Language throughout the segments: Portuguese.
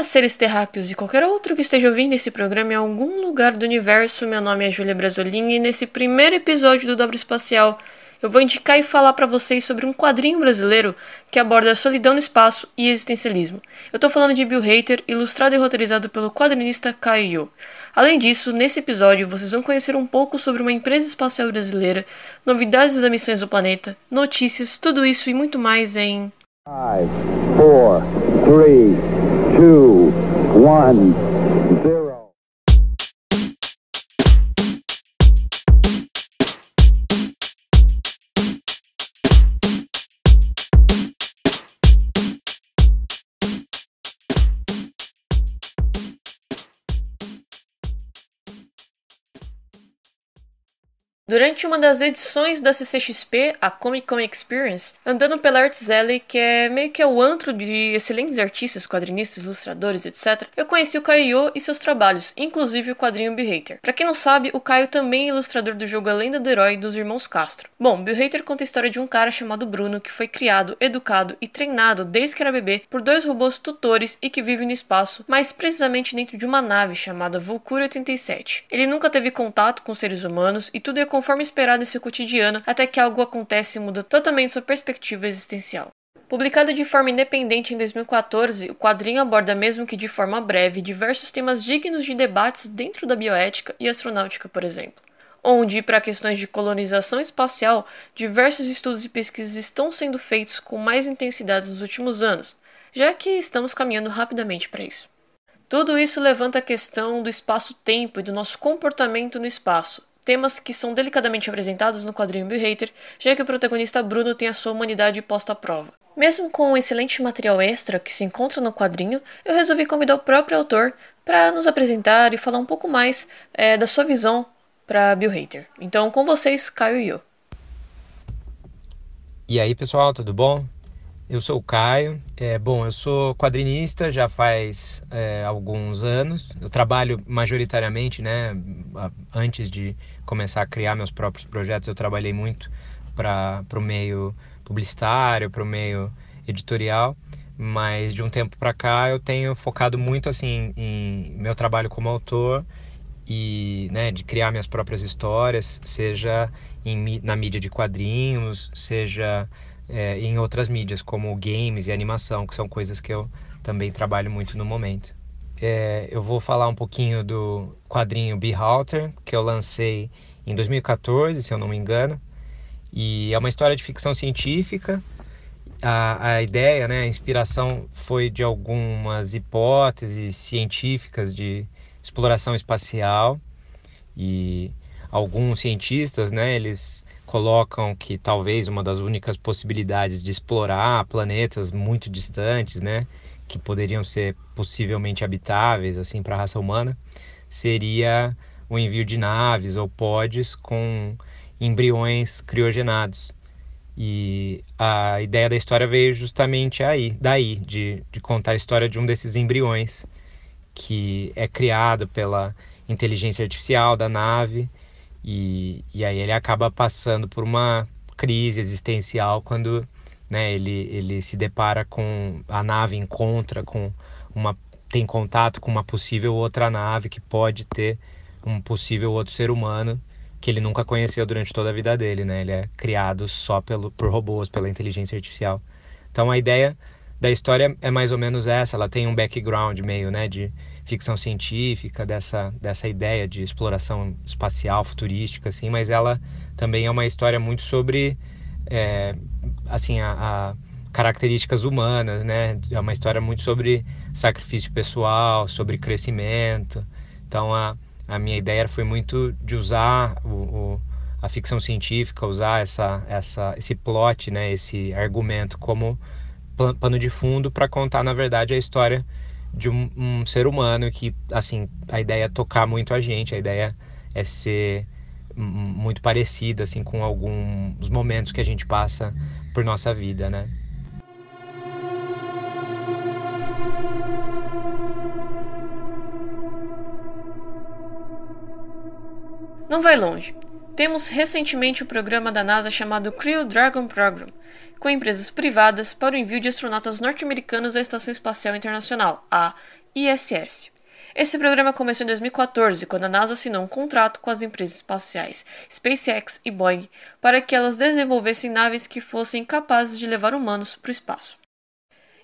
Olá, seres terráqueos e qualquer outro que esteja ouvindo esse programa em algum lugar do universo. Meu nome é Júlia Brasolini e nesse primeiro episódio do Dobro Espacial eu vou indicar e falar para vocês sobre um quadrinho brasileiro que aborda a solidão no espaço e existencialismo. Eu estou falando de Bill Hater, ilustrado e roteirizado pelo quadrinista Caio. Além disso, nesse episódio vocês vão conhecer um pouco sobre uma empresa espacial brasileira, novidades das missões do planeta, notícias, tudo isso e muito mais em 5, 4, 3, 2, 1, Durante uma das edições da CCXP, a Comic Con Experience, andando pela Arts Alley, que é meio que é o antro de excelentes artistas, quadrinistas, ilustradores, etc., eu conheci o Caio e seus trabalhos, inclusive o quadrinho Bill Hater. Pra quem não sabe, o Caio também é ilustrador do jogo A Lenda do Herói dos Irmãos Castro. Bom, Bill Hater conta a história de um cara chamado Bruno que foi criado, educado e treinado desde que era bebê por dois robôs tutores e que vive no espaço, mais precisamente dentro de uma nave chamada Vulcura 87. Ele nunca teve contato com seres humanos e tudo é conforme esperado em seu cotidiano, até que algo acontece e muda totalmente sua perspectiva existencial. Publicado de forma independente em 2014, o quadrinho aborda, mesmo que de forma breve, diversos temas dignos de debates dentro da bioética e astronáutica, por exemplo. Onde, para questões de colonização espacial, diversos estudos e pesquisas estão sendo feitos com mais intensidade nos últimos anos, já que estamos caminhando rapidamente para isso. Tudo isso levanta a questão do espaço-tempo e do nosso comportamento no espaço, temas que são delicadamente apresentados no quadrinho Bill Hater, já que o protagonista Bruno tem a sua humanidade posta à prova. Mesmo com o excelente material extra que se encontra no quadrinho, eu resolvi convidar o próprio autor para nos apresentar e falar um pouco mais é, da sua visão para Bill Hater. Então, com vocês, Caio e eu. E aí, pessoal, tudo bom? Eu sou o Caio. É, bom, eu sou quadrinista já faz é, alguns anos. Eu trabalho majoritariamente, né? Antes de começar a criar meus próprios projetos, eu trabalhei muito para o meio publicitário, para o meio editorial. Mas de um tempo para cá eu tenho focado muito assim em meu trabalho como autor e né, de criar minhas próprias histórias, seja em, na mídia de quadrinhos, seja é, em outras mídias, como games e animação, que são coisas que eu também trabalho muito no momento. É, eu vou falar um pouquinho do quadrinho Behalter, que eu lancei em 2014, se eu não me engano. E é uma história de ficção científica. A, a ideia, né, a inspiração foi de algumas hipóteses científicas de exploração espacial. E alguns cientistas, né, eles colocam que talvez uma das únicas possibilidades de explorar planetas muito distantes, né, que poderiam ser possivelmente habitáveis assim para a raça humana, seria o envio de naves ou pods com embriões criogenados. E a ideia da história veio justamente aí, daí, de, de contar a história de um desses embriões que é criado pela inteligência artificial da nave e, e aí ele acaba passando por uma crise existencial quando né, ele, ele se depara com a nave encontra com uma tem contato com uma possível outra nave que pode ter um possível outro ser humano que ele nunca conheceu durante toda a vida dele, né? Ele é criado só pelo, por robôs, pela inteligência artificial. Então a ideia da história é mais ou menos essa, ela tem um background meio, né, de ficção científica, dessa, dessa ideia de exploração espacial, futurística, assim, mas ela também é uma história muito sobre, é, assim, a, a características humanas, né? É uma história muito sobre sacrifício pessoal, sobre crescimento. Então, a, a minha ideia foi muito de usar o, o, a ficção científica, usar essa, essa, esse plot, né? Esse argumento como pano de fundo para contar, na verdade, a história de um, um, ser humano que, assim, a ideia é tocar muito a gente, a ideia é ser muito parecida, assim, com alguns momentos que a gente passa por nossa vida, né? Não vai longe. Temos recentemente o programa da NASA chamado Crew Dragon Program, com empresas privadas para o envio de astronautas norte-americanos à Estação Espacial Internacional, a ISS. Esse programa começou em 2014, quando a NASA assinou um contrato com as empresas espaciais SpaceX e Boeing para que elas desenvolvessem naves que fossem capazes de levar humanos para o espaço.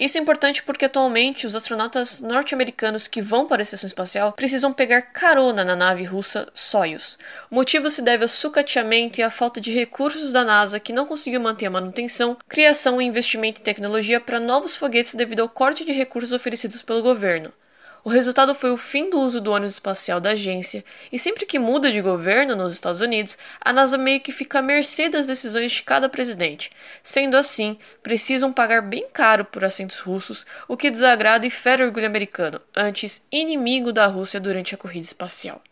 Isso é importante porque atualmente os astronautas norte-americanos que vão para a estação espacial precisam pegar carona na nave russa Soyuz. O motivo se deve ao sucateamento e à falta de recursos da NASA que não conseguiu manter a manutenção, criação e investimento em tecnologia para novos foguetes devido ao corte de recursos oferecidos pelo governo. O resultado foi o fim do uso do ônibus espacial da agência, e sempre que muda de governo nos Estados Unidos, a NASA meio que fica à mercê das decisões de cada presidente. Sendo assim, precisam pagar bem caro por assentos russos, o que desagrada e fere o orgulho americano, antes inimigo da Rússia durante a corrida espacial.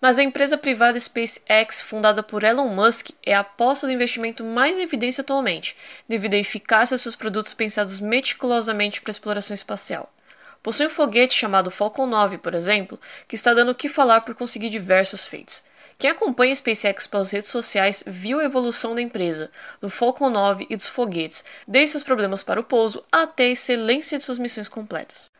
Mas a empresa privada SpaceX, fundada por Elon Musk, é a aposta do investimento mais em evidência atualmente, devido à eficácia de seus produtos pensados meticulosamente para a exploração espacial. Possui um foguete chamado Falcon 9, por exemplo, que está dando o que falar por conseguir diversos feitos. Quem acompanha a SpaceX pelas redes sociais viu a evolução da empresa, do Falcon 9 e dos foguetes, desde seus problemas para o pouso até a excelência de suas missões completas.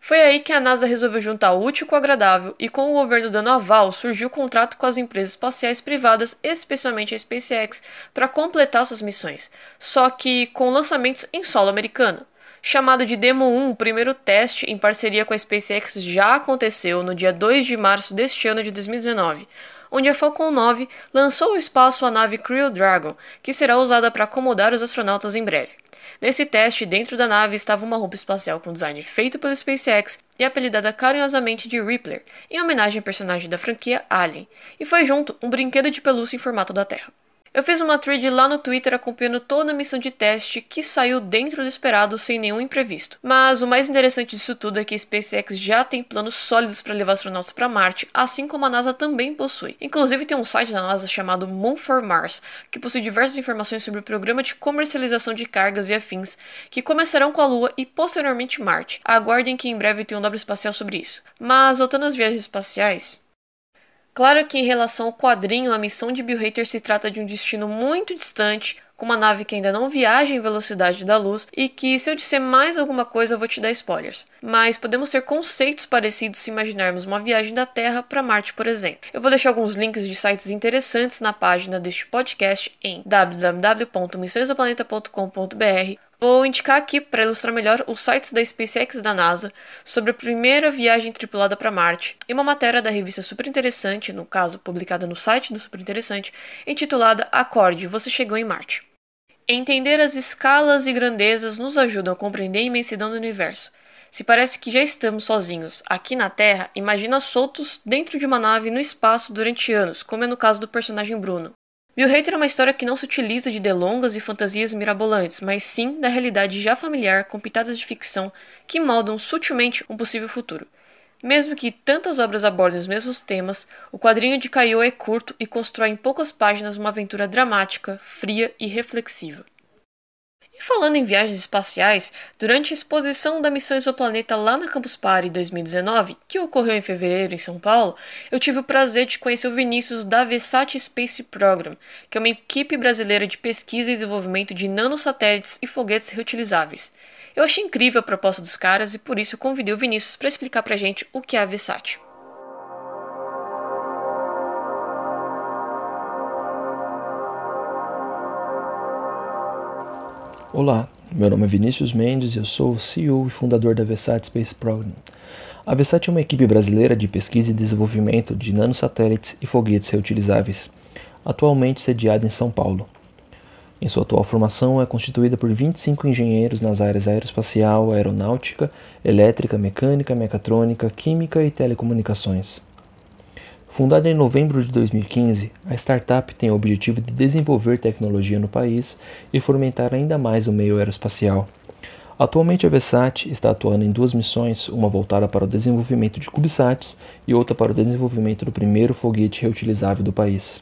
Foi aí que a NASA resolveu juntar o útil com o agradável e com o governo dando aval surgiu o contrato com as empresas espaciais privadas, especialmente a SpaceX, para completar suas missões, só que com lançamentos em solo americano. Chamado de Demo 1, o primeiro teste em parceria com a SpaceX já aconteceu no dia 2 de março deste ano de 2019, onde a Falcon 9 lançou ao espaço a nave Crew Dragon, que será usada para acomodar os astronautas em breve. Nesse teste, dentro da nave estava uma roupa espacial com design feito pela SpaceX e apelidada carinhosamente de Rippler, em homenagem ao personagem da franquia Alien, e foi junto um brinquedo de pelúcia em formato da Terra. Eu fiz uma thread lá no Twitter acompanhando toda a missão de teste que saiu dentro do esperado sem nenhum imprevisto. Mas o mais interessante disso tudo é que a SpaceX já tem planos sólidos para levar astronautas para Marte, assim como a NASA também possui. Inclusive tem um site da NASA chamado Moon for Mars, que possui diversas informações sobre o programa de comercialização de cargas e afins, que começarão com a Lua e posteriormente Marte. Aguardem que em breve tenha um dobro espacial sobre isso. Mas voltando às viagens espaciais, Claro que em relação ao quadrinho, a missão de Bill Hader se trata de um destino muito distante, com uma nave que ainda não viaja em velocidade da luz e que, se eu disser mais alguma coisa, eu vou te dar spoilers. Mas podemos ter conceitos parecidos se imaginarmos uma viagem da Terra para Marte, por exemplo. Eu vou deixar alguns links de sites interessantes na página deste podcast em www.missõesdoplaneta.com.br Vou indicar aqui, para ilustrar melhor, os sites da SpaceX e da NASA sobre a primeira viagem tripulada para Marte e uma matéria da revista Super Interessante, no caso publicada no site do Super Interessante, intitulada Acorde, você chegou em Marte. Entender as escalas e grandezas nos ajuda a compreender a imensidão do universo. Se parece que já estamos sozinhos aqui na Terra, imagina soltos dentro de uma nave no espaço durante anos, como é no caso do personagem Bruno. Bill Hater é uma história que não se utiliza de delongas e fantasias mirabolantes, mas sim da realidade já familiar com pitadas de ficção que moldam sutilmente um possível futuro. Mesmo que tantas obras abordem os mesmos temas, o quadrinho de Caio é curto e constrói em poucas páginas uma aventura dramática, fria e reflexiva. E falando em viagens espaciais, durante a exposição da missão Exoplaneta lá na Campus Party 2019, que ocorreu em fevereiro em São Paulo, eu tive o prazer de conhecer o Vinícius da Vesat Space Program, que é uma equipe brasileira de pesquisa e desenvolvimento de nanosatélites e foguetes reutilizáveis. Eu achei incrível a proposta dos caras e por isso convidei o Vinícius para explicar pra gente o que é a Vesat. Olá, meu nome é Vinícius Mendes e eu sou o CEO e fundador da Vesat Space Program. A Vesat é uma equipe brasileira de pesquisa e desenvolvimento de nanosatélites e foguetes reutilizáveis, atualmente sediada em São Paulo. Em sua atual formação, é constituída por 25 engenheiros nas áreas aeroespacial, aeronáutica, elétrica, mecânica, mecatrônica, química e telecomunicações. Fundada em novembro de 2015, a startup tem o objetivo de desenvolver tecnologia no país e fomentar ainda mais o meio aeroespacial. Atualmente a Vesat está atuando em duas missões, uma voltada para o desenvolvimento de CubeSats e outra para o desenvolvimento do primeiro foguete reutilizável do país.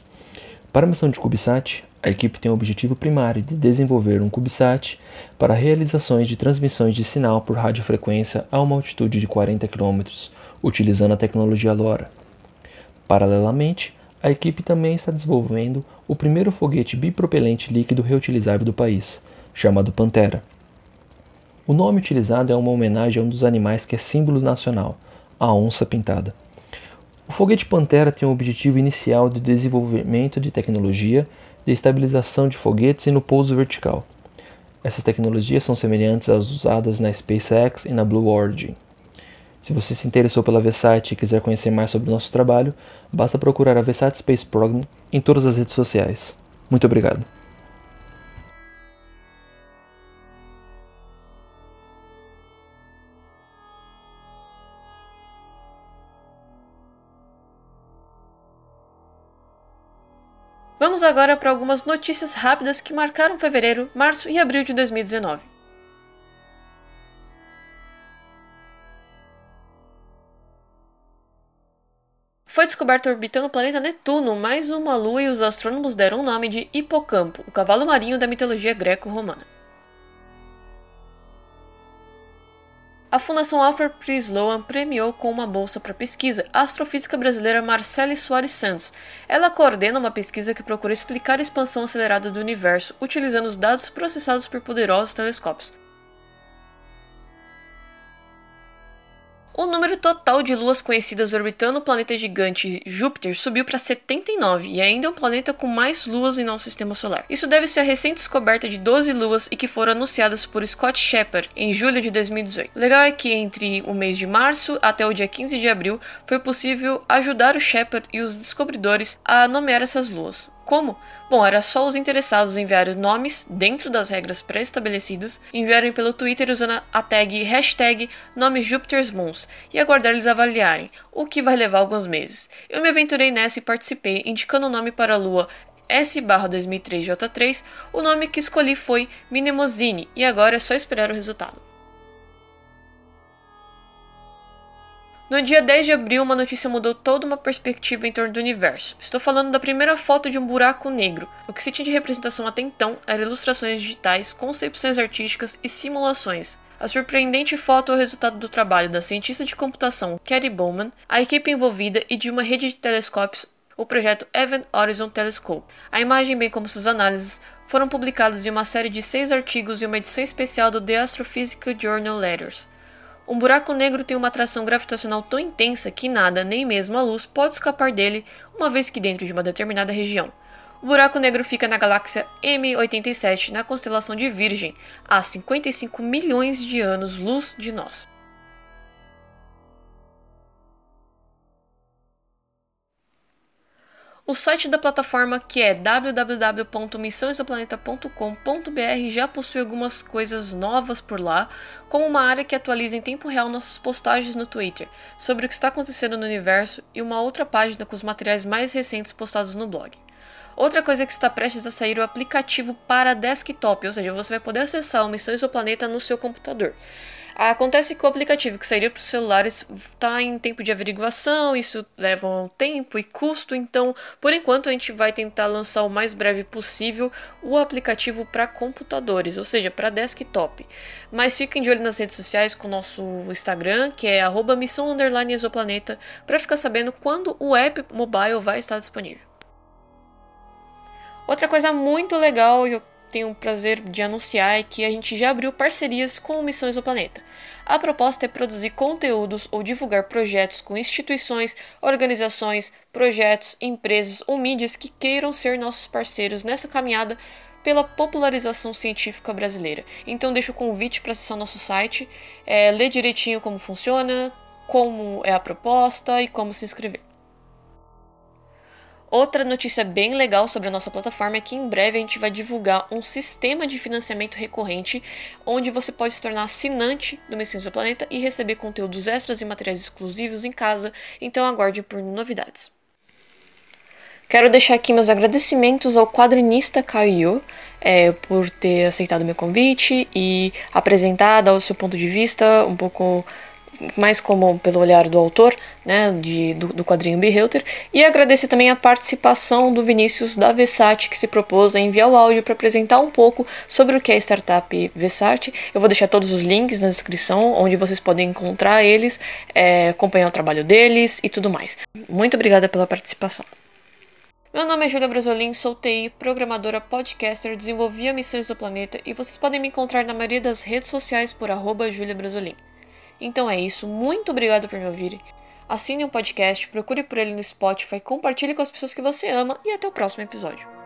Para a missão de CubeSat, a equipe tem o objetivo primário de desenvolver um CubeSat para realizações de transmissões de sinal por radiofrequência a uma altitude de 40 km, utilizando a tecnologia LoRa. Paralelamente, a equipe também está desenvolvendo o primeiro foguete bipropelente líquido reutilizável do país, chamado Pantera. O nome utilizado é uma homenagem a um dos animais que é símbolo nacional, a onça pintada. O foguete Pantera tem o objetivo inicial de desenvolvimento de tecnologia de estabilização de foguetes e no pouso vertical. Essas tecnologias são semelhantes às usadas na SpaceX e na Blue Origin. Se você se interessou pela Vesat e quiser conhecer mais sobre o nosso trabalho, basta procurar a Vesat Space Program em todas as redes sociais. Muito obrigado. Vamos agora para algumas notícias rápidas que marcaram fevereiro, março e abril de 2019. Foi descoberto orbitando o planeta Netuno mais uma lua e os astrônomos deram o nome de Hipocampo, o cavalo marinho da mitologia greco-romana. A Fundação Alfred P. Sloan premiou com uma bolsa para pesquisa a astrofísica brasileira Marcele Soares Santos. Ela coordena uma pesquisa que procura explicar a expansão acelerada do universo utilizando os dados processados por poderosos telescópios. O número total de luas conhecidas orbitando o planeta gigante Júpiter subiu para 79 e ainda é um planeta com mais luas em nosso sistema solar. Isso deve-se à recente descoberta de 12 luas e que foram anunciadas por Scott Shepard em julho de 2018. O legal é que entre o mês de março até o dia 15 de abril foi possível ajudar o Shepard e os descobridores a nomear essas luas. Como? Bom, era só os interessados enviarem nomes dentro das regras pré-estabelecidas, enviarem pelo Twitter usando a tag hashtag nome Jupiter's Moons e aguardar eles avaliarem, o que vai levar alguns meses. Eu me aventurei nessa e participei, indicando o nome para a lua S-2003J3, o nome que escolhi foi Minemosine e agora é só esperar o resultado. No dia 10 de abril, uma notícia mudou toda uma perspectiva em torno do universo. Estou falando da primeira foto de um buraco negro. O que se tinha de representação até então eram ilustrações digitais, concepções artísticas e simulações. A surpreendente foto é o resultado do trabalho da cientista de computação Katie Bowman, a equipe envolvida e de uma rede de telescópios, o projeto Event Horizon Telescope. A imagem, bem como suas análises, foram publicadas em uma série de seis artigos e uma edição especial do The Astrophysical Journal Letters. Um buraco negro tem uma atração gravitacional tão intensa que nada, nem mesmo a luz, pode escapar dele, uma vez que dentro de uma determinada região. O buraco negro fica na galáxia M87, na constelação de Virgem, a 55 milhões de anos-luz de nós. O site da plataforma, que é www.missãoexoplaneta.com.br, já possui algumas coisas novas por lá, como uma área que atualiza em tempo real nossas postagens no Twitter sobre o que está acontecendo no universo e uma outra página com os materiais mais recentes postados no blog. Outra coisa que está prestes a sair é o aplicativo para desktop, ou seja, você vai poder acessar o Missão Exoplaneta no seu computador. Acontece que o aplicativo que sairia para os celulares está em tempo de averiguação, isso leva um tempo e custo, então por enquanto a gente vai tentar lançar o mais breve possível o aplicativo para computadores, ou seja, para desktop. Mas fiquem de olho nas redes sociais com o nosso Instagram, que é missão exoplaneta, para ficar sabendo quando o app mobile vai estar disponível. Outra coisa muito legal, e eu tenho o prazer de anunciar é que a gente já abriu parcerias com Missões do Planeta. A proposta é produzir conteúdos ou divulgar projetos com instituições, organizações, projetos, empresas ou mídias que queiram ser nossos parceiros nessa caminhada pela popularização científica brasileira. Então deixo o convite para acessar nosso site, é, ler direitinho como funciona, como é a proposta e como se inscrever. Outra notícia bem legal sobre a nossa plataforma é que em breve a gente vai divulgar um sistema de financiamento recorrente, onde você pode se tornar assinante do Missões do Planeta e receber conteúdos extras e materiais exclusivos em casa, então aguarde por novidades. Quero deixar aqui meus agradecimentos ao quadrinista Caio é, por ter aceitado meu convite e apresentar, dar o seu ponto de vista um pouco mais como pelo olhar do autor, né, de, do, do quadrinho Behelter, e agradecer também a participação do Vinícius da Versat, que se propôs a enviar o áudio para apresentar um pouco sobre o que é a startup Versat. Eu vou deixar todos os links na descrição, onde vocês podem encontrar eles, é, acompanhar o trabalho deles e tudo mais. Muito obrigada pela participação. Meu nome é Julia Brasolin, sou TI, programadora, podcaster, desenvolvia missões do planeta e vocês podem me encontrar na maioria das redes sociais por arroba Julia Brasolin. Então é isso, muito obrigado por me ouvirem. Assine o um podcast, procure por ele no Spotify, compartilhe com as pessoas que você ama e até o próximo episódio.